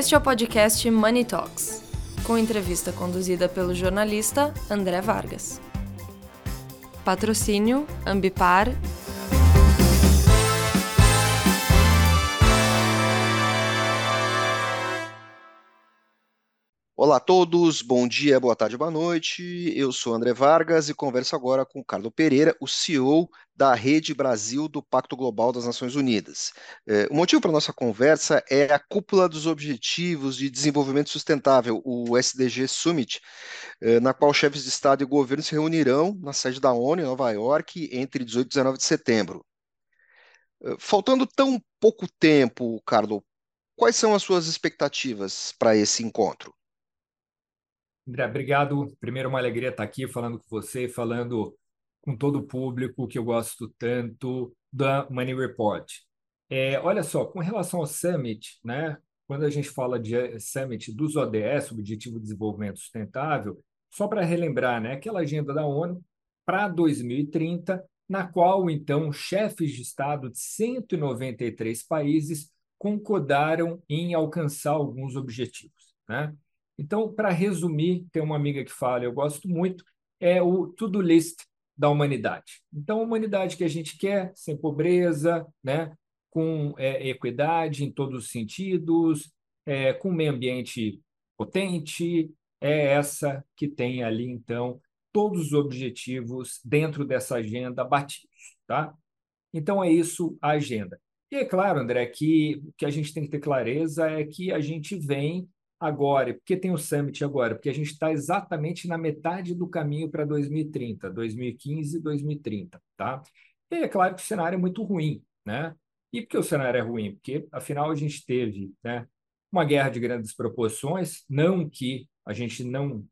Este é o podcast Money Talks, com entrevista conduzida pelo jornalista André Vargas. Patrocínio Ambipar Olá a todos, bom dia, boa tarde, boa noite. Eu sou André Vargas e converso agora com Carlos Pereira, o CEO da Rede Brasil do Pacto Global das Nações Unidas. É, o motivo para nossa conversa é a Cúpula dos Objetivos de Desenvolvimento Sustentável, o SDG Summit, é, na qual chefes de Estado e governo se reunirão na sede da ONU em Nova York entre 18 e 19 de setembro. É, faltando tão pouco tempo, Carlos, quais são as suas expectativas para esse encontro? André, obrigado. Primeiro, uma alegria estar aqui falando com você, falando com todo o público que eu gosto tanto da Money Report. É, olha só, com relação ao Summit, né, quando a gente fala de Summit dos ODS, Objetivo de Desenvolvimento Sustentável, só para relembrar, né, aquela agenda da ONU para 2030, na qual, então, chefes de Estado de 193 países concordaram em alcançar alguns objetivos. Né? Então, para resumir, tem uma amiga que fala, eu gosto muito, é o to-do list da humanidade. Então, a humanidade que a gente quer, sem pobreza, né? com é, equidade em todos os sentidos, é, com meio ambiente potente, é essa que tem ali, então, todos os objetivos dentro dessa agenda batidos. Tá? Então, é isso a agenda. E é claro, André, que o que a gente tem que ter clareza é que a gente vem agora. Por que tem o Summit agora? Porque a gente está exatamente na metade do caminho para 2030, 2015 e 2030, tá? E é claro que o cenário é muito ruim, né? E por que o cenário é ruim? Porque, afinal, a gente teve né, uma guerra de grandes proporções, não que a gente não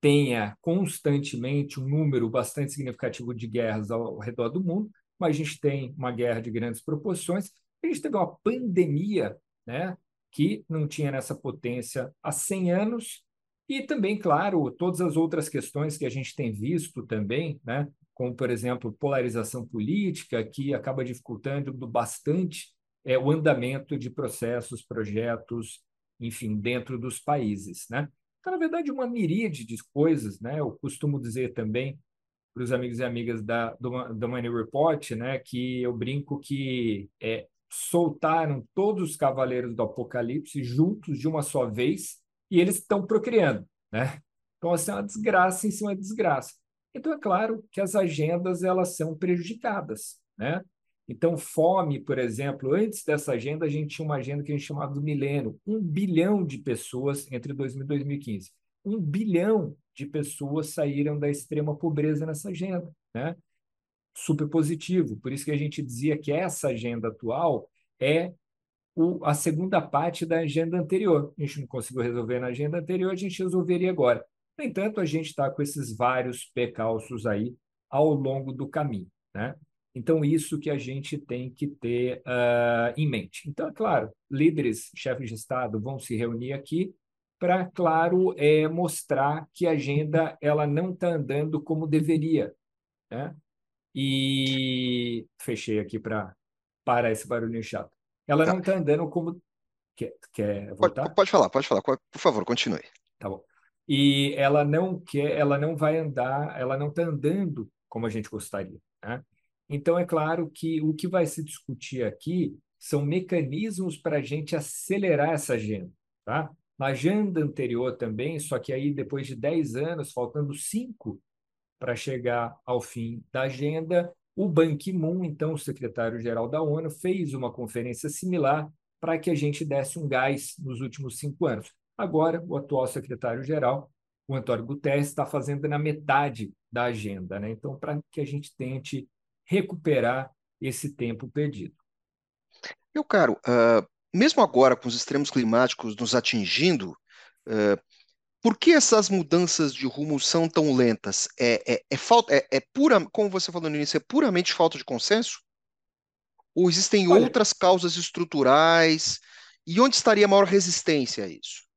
tenha constantemente um número bastante significativo de guerras ao redor do mundo, mas a gente tem uma guerra de grandes proporções, a gente teve uma pandemia né, que não tinha nessa potência há 100 anos, e também, claro, todas as outras questões que a gente tem visto também, né? como, por exemplo, polarização política, que acaba dificultando bastante é, o andamento de processos, projetos, enfim, dentro dos países. Né? Então, na verdade, uma miríade de coisas. Né? Eu costumo dizer também para os amigos e amigas da, do, do Money Report né, que eu brinco que é, soltaram todos os cavaleiros do Apocalipse juntos de uma só vez e eles estão procriando, né? Então, assim, é uma desgraça em cima de desgraça. Então, é claro que as agendas elas são prejudicadas, né? Então, fome, por exemplo, antes dessa agenda, a gente tinha uma agenda que a gente chamava do milênio, um bilhão de pessoas entre 2000 e 2015. Um bilhão de pessoas saíram da extrema pobreza nessa agenda, né? Super positivo. Por isso que a gente dizia que essa agenda atual é o, a segunda parte da agenda anterior. A gente não conseguiu resolver na agenda anterior, a gente resolveria agora. No entanto, a gente está com esses vários percalços aí ao longo do caminho. Né? Então, isso que a gente tem que ter uh, em mente. Então, é claro, líderes, chefes de Estado vão se reunir aqui para, claro, é, mostrar que a agenda ela não está andando como deveria. Né? E fechei aqui para parar esse barulhinho chato. Ela tá. não está andando como. Quer, quer voltar? Pode, pode, falar, pode falar. Por favor, continue. Tá bom. E ela não quer, ela não vai andar, ela não está andando como a gente gostaria. Né? Então, é claro que o que vai se discutir aqui são mecanismos para a gente acelerar essa agenda. Tá? Na agenda anterior também, só que aí depois de 10 anos, faltando 5 para chegar ao fim da agenda, o Ban Ki-moon, então o secretário-geral da ONU, fez uma conferência similar para que a gente desse um gás nos últimos cinco anos. Agora, o atual secretário-geral, o Antônio Guterres, está fazendo na metade da agenda. Né? Então, para que a gente tente recuperar esse tempo perdido. Meu caro, uh, mesmo agora com os extremos climáticos nos atingindo, uh, por que essas mudanças de rumo são tão lentas? É, é, é falta, é, é, pura, como você falou no início, é puramente falta de consenso? Ou existem Olha, outras causas estruturais? E onde estaria a maior resistência a isso?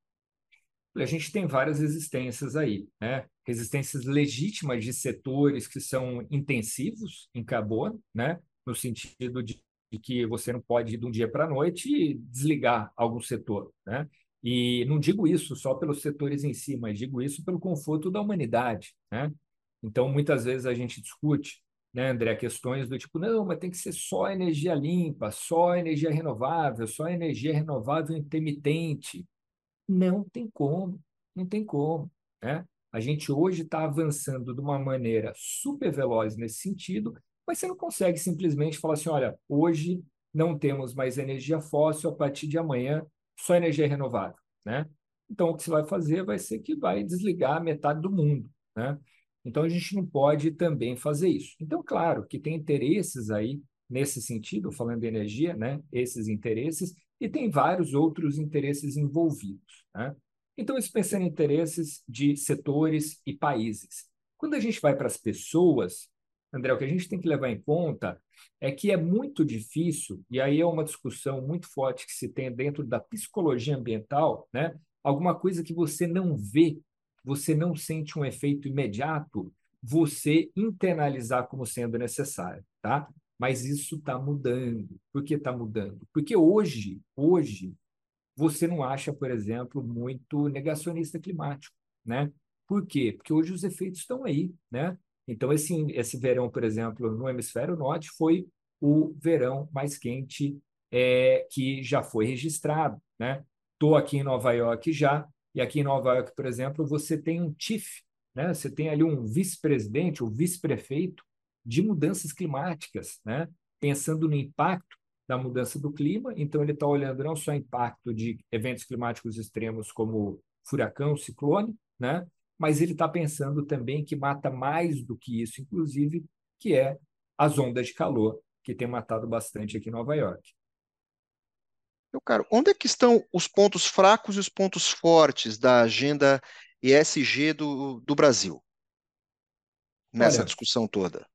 A gente tem várias resistências aí, né? Resistências legítimas de setores que são intensivos em carbono, né? No sentido de, que você não pode ir de um dia para a noite e desligar algum setor, né? E não digo isso só pelos setores em si, mas digo isso pelo conforto da humanidade, né? Então, muitas vezes a gente discute, né, André, questões do tipo, não, mas tem que ser só energia limpa, só energia renovável, só energia renovável intermitente. Não tem como, não tem como, né? A gente hoje está avançando de uma maneira super veloz nesse sentido, mas você não consegue simplesmente falar assim, olha, hoje não temos mais energia fóssil, a partir de amanhã só energia renovável, né? Então, o que você vai fazer vai ser que vai desligar metade do mundo, né? Então, a gente não pode também fazer isso. Então, claro que tem interesses aí nesse sentido, falando de energia, né? Esses interesses, e tem vários outros interesses envolvidos, né? Então, isso pensando em interesses de setores e países. Quando a gente vai para as pessoas, André, o que a gente tem que levar em conta é que é muito difícil, e aí é uma discussão muito forte que se tem dentro da psicologia ambiental, né? alguma coisa que você não vê, você não sente um efeito imediato, você internalizar como sendo necessário, tá? Mas isso está mudando. Por que está mudando? Porque hoje, hoje, você não acha, por exemplo, muito negacionista climático, né? Por quê? Porque hoje os efeitos estão aí, né? Então, esse, esse verão, por exemplo, no hemisfério norte, foi o verão mais quente é, que já foi registrado. Estou né? aqui em Nova York já, e aqui em Nova York, por exemplo, você tem um TIF, né? você tem ali um vice-presidente, o vice-prefeito de mudanças climáticas, né? pensando no impacto da mudança do clima. Então, ele está olhando não só o impacto de eventos climáticos extremos como furacão, ciclone, né? Mas ele está pensando também que mata mais do que isso, inclusive, que é as ondas de calor, que tem matado bastante aqui em Nova York. Meu caro, onde é que estão os pontos fracos e os pontos fortes da agenda ESG do, do Brasil nessa Olha, discussão toda?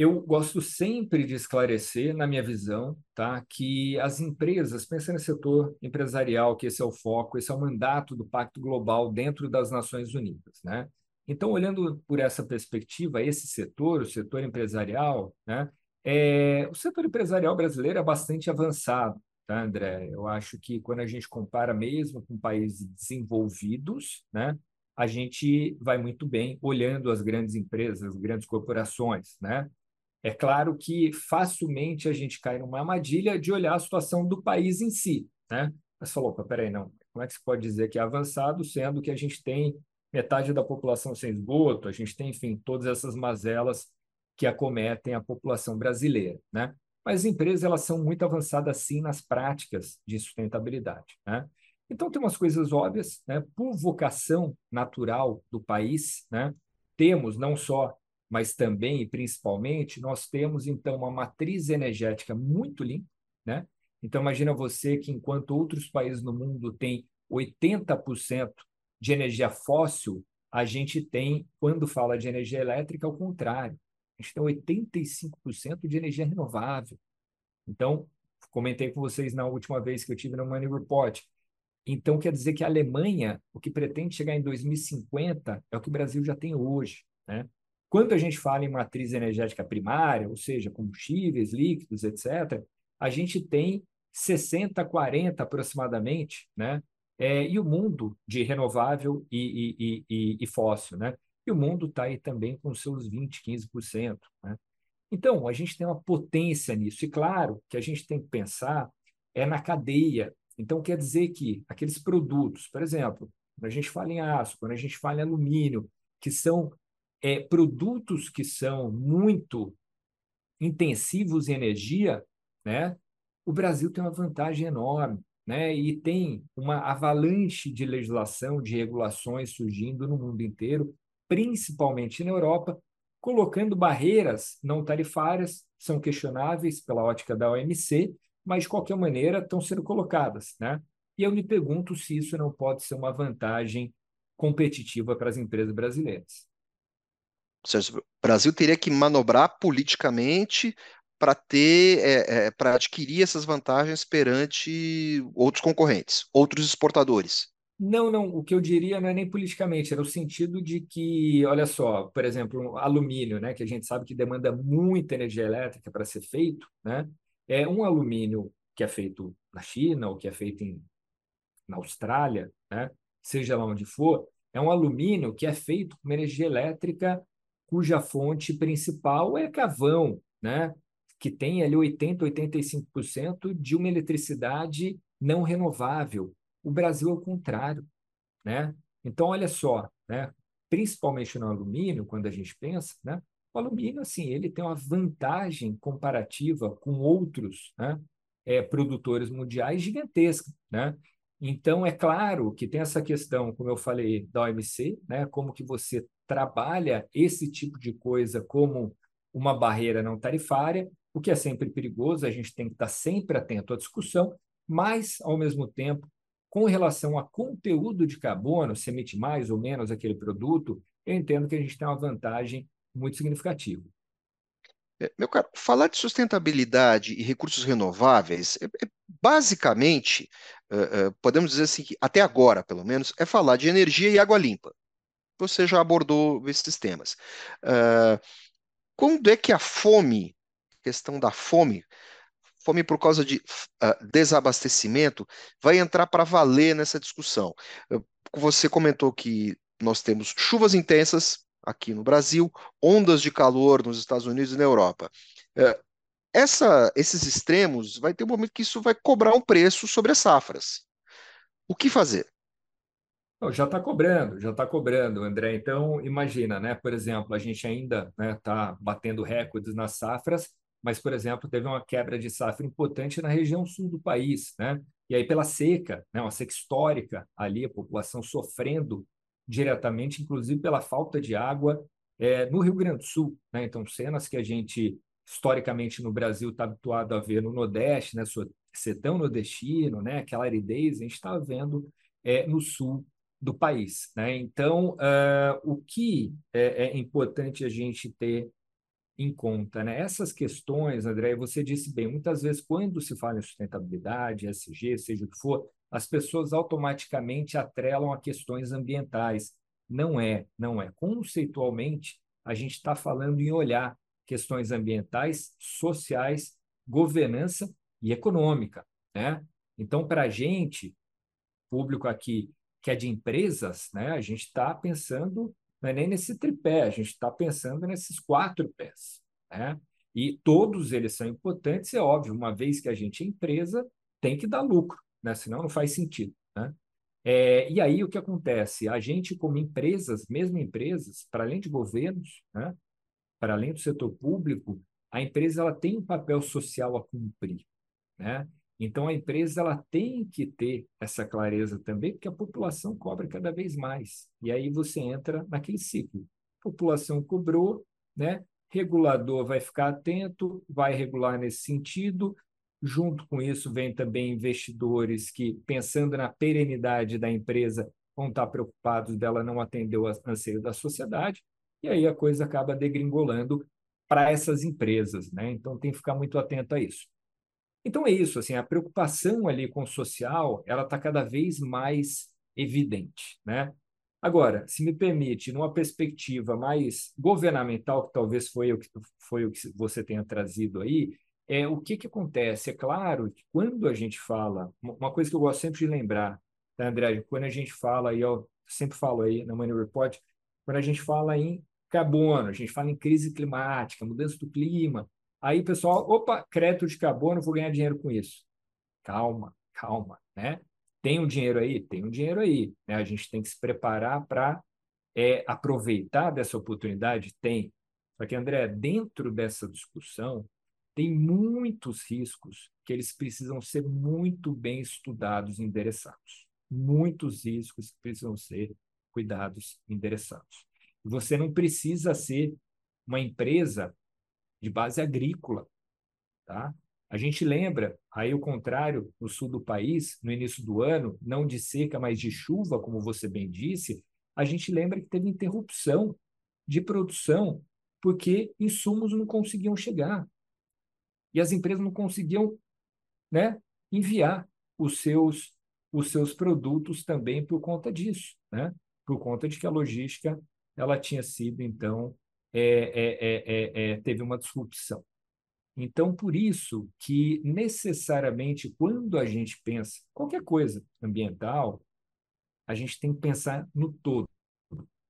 Eu gosto sempre de esclarecer, na minha visão, tá, que as empresas, pensando no setor empresarial, que esse é o foco, esse é o mandato do Pacto Global dentro das Nações Unidas. Né? Então, olhando por essa perspectiva, esse setor, o setor empresarial, né, é, o setor empresarial brasileiro é bastante avançado, tá, André? Eu acho que quando a gente compara mesmo com países desenvolvidos, né, a gente vai muito bem olhando as grandes empresas, as grandes corporações, né? É claro que facilmente a gente cai numa armadilha de olhar a situação do país em si, né? Mas falou, peraí, não. Como é que se pode dizer que é avançado, sendo que a gente tem metade da população sem esgoto, a gente tem, enfim, todas essas mazelas que acometem a população brasileira, né? Mas as empresas, elas são muito avançadas, sim, nas práticas de sustentabilidade, né? Então, tem umas coisas óbvias, né? Por vocação natural do país, né? Temos não só mas também e principalmente nós temos então uma matriz energética muito limpa, né? Então imagina você que enquanto outros países no mundo têm 80% de energia fóssil, a gente tem, quando fala de energia elétrica, ao contrário. A gente tem 85% de energia renovável. Então, comentei com vocês na última vez que eu tive no Money Report. Então, quer dizer que a Alemanha, o que pretende chegar em 2050, é o que o Brasil já tem hoje. Né? Quando a gente fala em matriz energética primária, ou seja, combustíveis, líquidos, etc., a gente tem 60, 40 aproximadamente, né? É, e o mundo de renovável e, e, e, e fóssil, né? E o mundo está aí também com seus 20, 15%. Né? Então, a gente tem uma potência nisso. E claro que a gente tem que pensar é na cadeia. Então, quer dizer que aqueles produtos, por exemplo, quando a gente fala em aço, quando a gente fala em alumínio, que são é, produtos que são muito intensivos em energia, né, o Brasil tem uma vantagem enorme. Né, e tem uma avalanche de legislação, de regulações surgindo no mundo inteiro, principalmente na Europa, colocando barreiras não tarifárias, são questionáveis pela ótica da OMC, mas de qualquer maneira estão sendo colocadas. Né? E eu me pergunto se isso não pode ser uma vantagem competitiva para as empresas brasileiras. Ou seja, o Brasil teria que manobrar politicamente para ter, é, é, para adquirir essas vantagens perante outros concorrentes, outros exportadores. Não, não. O que eu diria não é nem politicamente, era o sentido de que, olha só, por exemplo, alumínio, né, que a gente sabe que demanda muita energia elétrica para ser feito, né? é um alumínio que é feito na China ou que é feito em, na Austrália, né? seja lá onde for, é um alumínio que é feito com energia elétrica cuja fonte principal é carvão, né? que tem ali 80%, 85% de uma eletricidade não renovável. O Brasil é o contrário. Né? Então, olha só, né? principalmente no alumínio, quando a gente pensa, né? o alumínio assim, ele tem uma vantagem comparativa com outros né? é, produtores mundiais gigantesca. Né? Então, é claro que tem essa questão, como eu falei, da OMC, né? como que você trabalha esse tipo de coisa como uma barreira não tarifária, o que é sempre perigoso, a gente tem que estar sempre atento à discussão, mas, ao mesmo tempo, com relação a conteúdo de carbono, se emite mais ou menos aquele produto, eu entendo que a gente tem uma vantagem muito significativa. É, meu caro, falar de sustentabilidade e recursos renováveis, é, é, basicamente, é, é, podemos dizer assim que até agora, pelo menos, é falar de energia e água limpa. Você já abordou esses temas. É, quando é que a fome, questão da fome, fome por causa de uh, desabastecimento, vai entrar para valer nessa discussão. Você comentou que nós temos chuvas intensas aqui no Brasil, ondas de calor nos Estados Unidos e na Europa. Uh, essa, esses extremos vai ter um momento que isso vai cobrar um preço sobre as safras. O que fazer? Já está cobrando, já está cobrando, André. Então, imagina, né? Por exemplo, a gente ainda está né, tá batendo recordes nas safras, mas, por exemplo, teve uma quebra de safra importante na região sul do país, né? E aí, pela seca, né, uma seca histórica ali, a população sofrendo diretamente, inclusive pela falta de água é, no Rio Grande do Sul. Né? Então, cenas que a gente, historicamente, no Brasil está habituado a ver no Nordeste, né? sertão nordestino, né? aquela aridez, a gente está vendo é, no sul do país. Né? Então, uh, o que é, é importante a gente ter em conta. Né? Essas questões, André, você disse bem, muitas vezes quando se fala em sustentabilidade, SG, seja o que for, as pessoas automaticamente atrelam a questões ambientais. Não é, não é. Conceitualmente, a gente está falando em olhar questões ambientais, sociais, governança e econômica. Né? Então, para a gente, público aqui que é de empresas, né, a gente está pensando não é nem nesse tripé, a gente está pensando nesses quatro pés. Né? E todos eles são importantes, é óbvio, uma vez que a gente é empresa, tem que dar lucro, né? senão não faz sentido. Né? É, e aí o que acontece? A gente, como empresas, mesmo empresas, para além de governos, né? para além do setor público, a empresa ela tem um papel social a cumprir. Né? Então, a empresa ela tem que ter essa clareza também, porque a população cobra cada vez mais. E aí você entra naquele ciclo. A população cobrou, né? regulador vai ficar atento, vai regular nesse sentido. Junto com isso, vem também investidores que, pensando na perenidade da empresa, vão estar preocupados dela não atender o anseio da sociedade. E aí a coisa acaba degringolando para essas empresas. Né? Então, tem que ficar muito atento a isso. Então é isso, assim, a preocupação ali com o social, ela está cada vez mais evidente, né? Agora, se me permite, numa perspectiva mais governamental, que talvez foi o que, foi o que você tenha trazido aí, é o que, que acontece? É claro que quando a gente fala, uma coisa que eu gosto sempre de lembrar, tá, André? Quando a gente fala, e eu sempre falo aí na Money Report, quando a gente fala em carbono, a gente fala em crise climática, mudança do clima, Aí, pessoal, opa, crédito de carbono, vou ganhar dinheiro com isso. Calma, calma, né? Tem um dinheiro aí? Tem um dinheiro aí. Né? A gente tem que se preparar para é, aproveitar dessa oportunidade? Tem. Só que, André, dentro dessa discussão, tem muitos riscos que eles precisam ser muito bem estudados e endereçados. Muitos riscos que precisam ser cuidados e endereçados. Você não precisa ser uma empresa de base agrícola. Tá? A gente lembra, aí o contrário, no sul do país, no início do ano, não de seca, mas de chuva, como você bem disse, a gente lembra que teve interrupção de produção porque insumos não conseguiam chegar. E as empresas não conseguiam né, enviar os seus, os seus produtos também por conta disso, né? por conta de que a logística ela tinha sido, então, é é, é, é, é, teve uma disrupção. Então, por isso que necessariamente quando a gente pensa qualquer coisa ambiental, a gente tem que pensar no todo.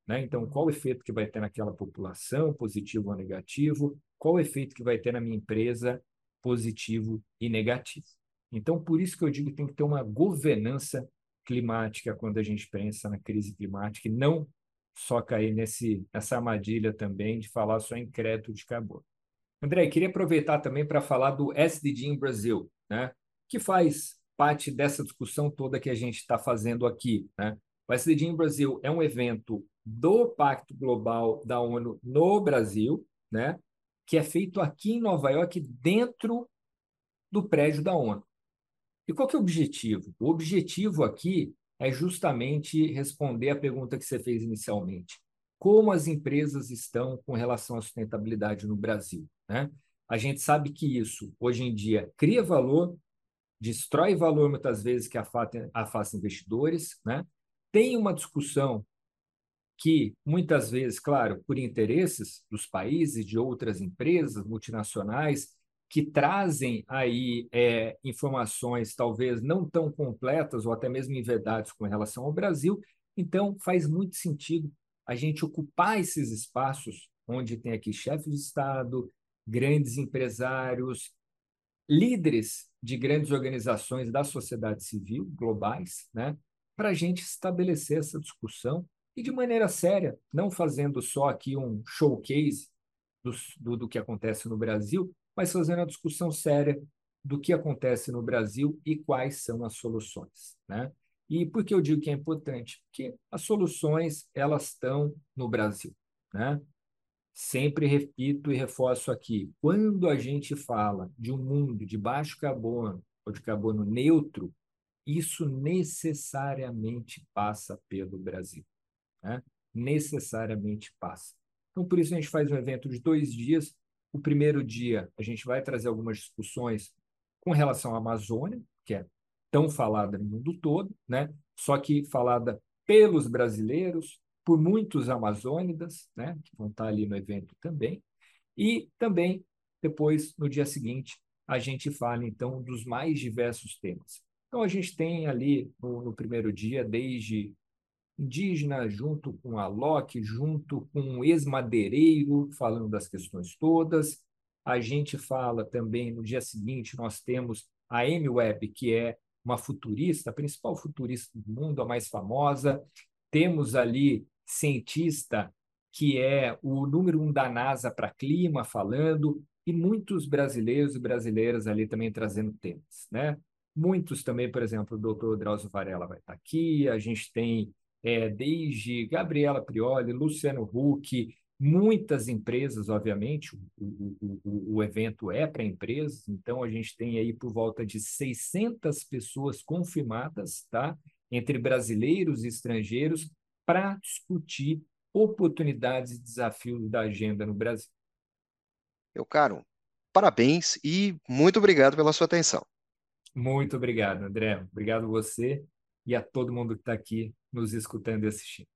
Né? Então, qual o efeito que vai ter naquela população, positivo ou negativo? Qual o efeito que vai ter na minha empresa, positivo e negativo? Então, por isso que eu digo que tem que ter uma governança climática quando a gente pensa na crise climática e não só cair nesse, nessa armadilha também de falar só em crédito de carbono. André, queria aproveitar também para falar do SDG em Brasil, né? que faz parte dessa discussão toda que a gente está fazendo aqui. Né? O SDG em Brasil é um evento do Pacto Global da ONU no Brasil, né? que é feito aqui em Nova York, dentro do prédio da ONU. E qual que é o objetivo? O objetivo aqui é justamente responder a pergunta que você fez inicialmente. Como as empresas estão com relação à sustentabilidade no Brasil? Né? A gente sabe que isso, hoje em dia, cria valor, destrói valor muitas vezes que afasta, afasta investidores. Né? Tem uma discussão que, muitas vezes, claro, por interesses dos países, de outras empresas multinacionais, que trazem aí é, informações talvez não tão completas ou até mesmo verdades com relação ao Brasil. Então, faz muito sentido a gente ocupar esses espaços onde tem aqui chefes de Estado, grandes empresários, líderes de grandes organizações da sociedade civil globais, né, para a gente estabelecer essa discussão e de maneira séria, não fazendo só aqui um showcase do, do, do que acontece no Brasil, mas fazendo a discussão séria do que acontece no Brasil e quais são as soluções, né? E por que eu digo que é importante? Porque as soluções elas estão no Brasil, né? Sempre repito e reforço aqui, quando a gente fala de um mundo de baixo carbono ou de carbono neutro, isso necessariamente passa pelo Brasil, né? Necessariamente passa. Então, por isso a gente faz um evento de dois dias o primeiro dia, a gente vai trazer algumas discussões com relação à Amazônia, que é tão falada no mundo todo, né? só que falada pelos brasileiros, por muitos amazônidas, né? que vão estar ali no evento também. E também, depois, no dia seguinte, a gente fala, então, dos mais diversos temas. Então, a gente tem ali, no, no primeiro dia, desde indígena, junto com a Locke, junto com o ex-madeireiro, falando das questões todas. A gente fala também, no dia seguinte, nós temos a Amy Webb, que é uma futurista, a principal futurista do mundo, a mais famosa. Temos ali cientista que é o número um da NASA para clima, falando, e muitos brasileiros e brasileiras ali também trazendo temas, né? Muitos também, por exemplo, o doutor Drauzio Varela vai estar aqui, a gente tem é, desde Gabriela Prioli, Luciano Huck, muitas empresas, obviamente, o, o, o evento é para empresas, então a gente tem aí por volta de 600 pessoas confirmadas, tá? entre brasileiros e estrangeiros, para discutir oportunidades e desafios da agenda no Brasil. Meu caro, parabéns e muito obrigado pela sua atenção. Muito obrigado, André. Obrigado a você e a todo mundo que está aqui nos escutando e assistindo.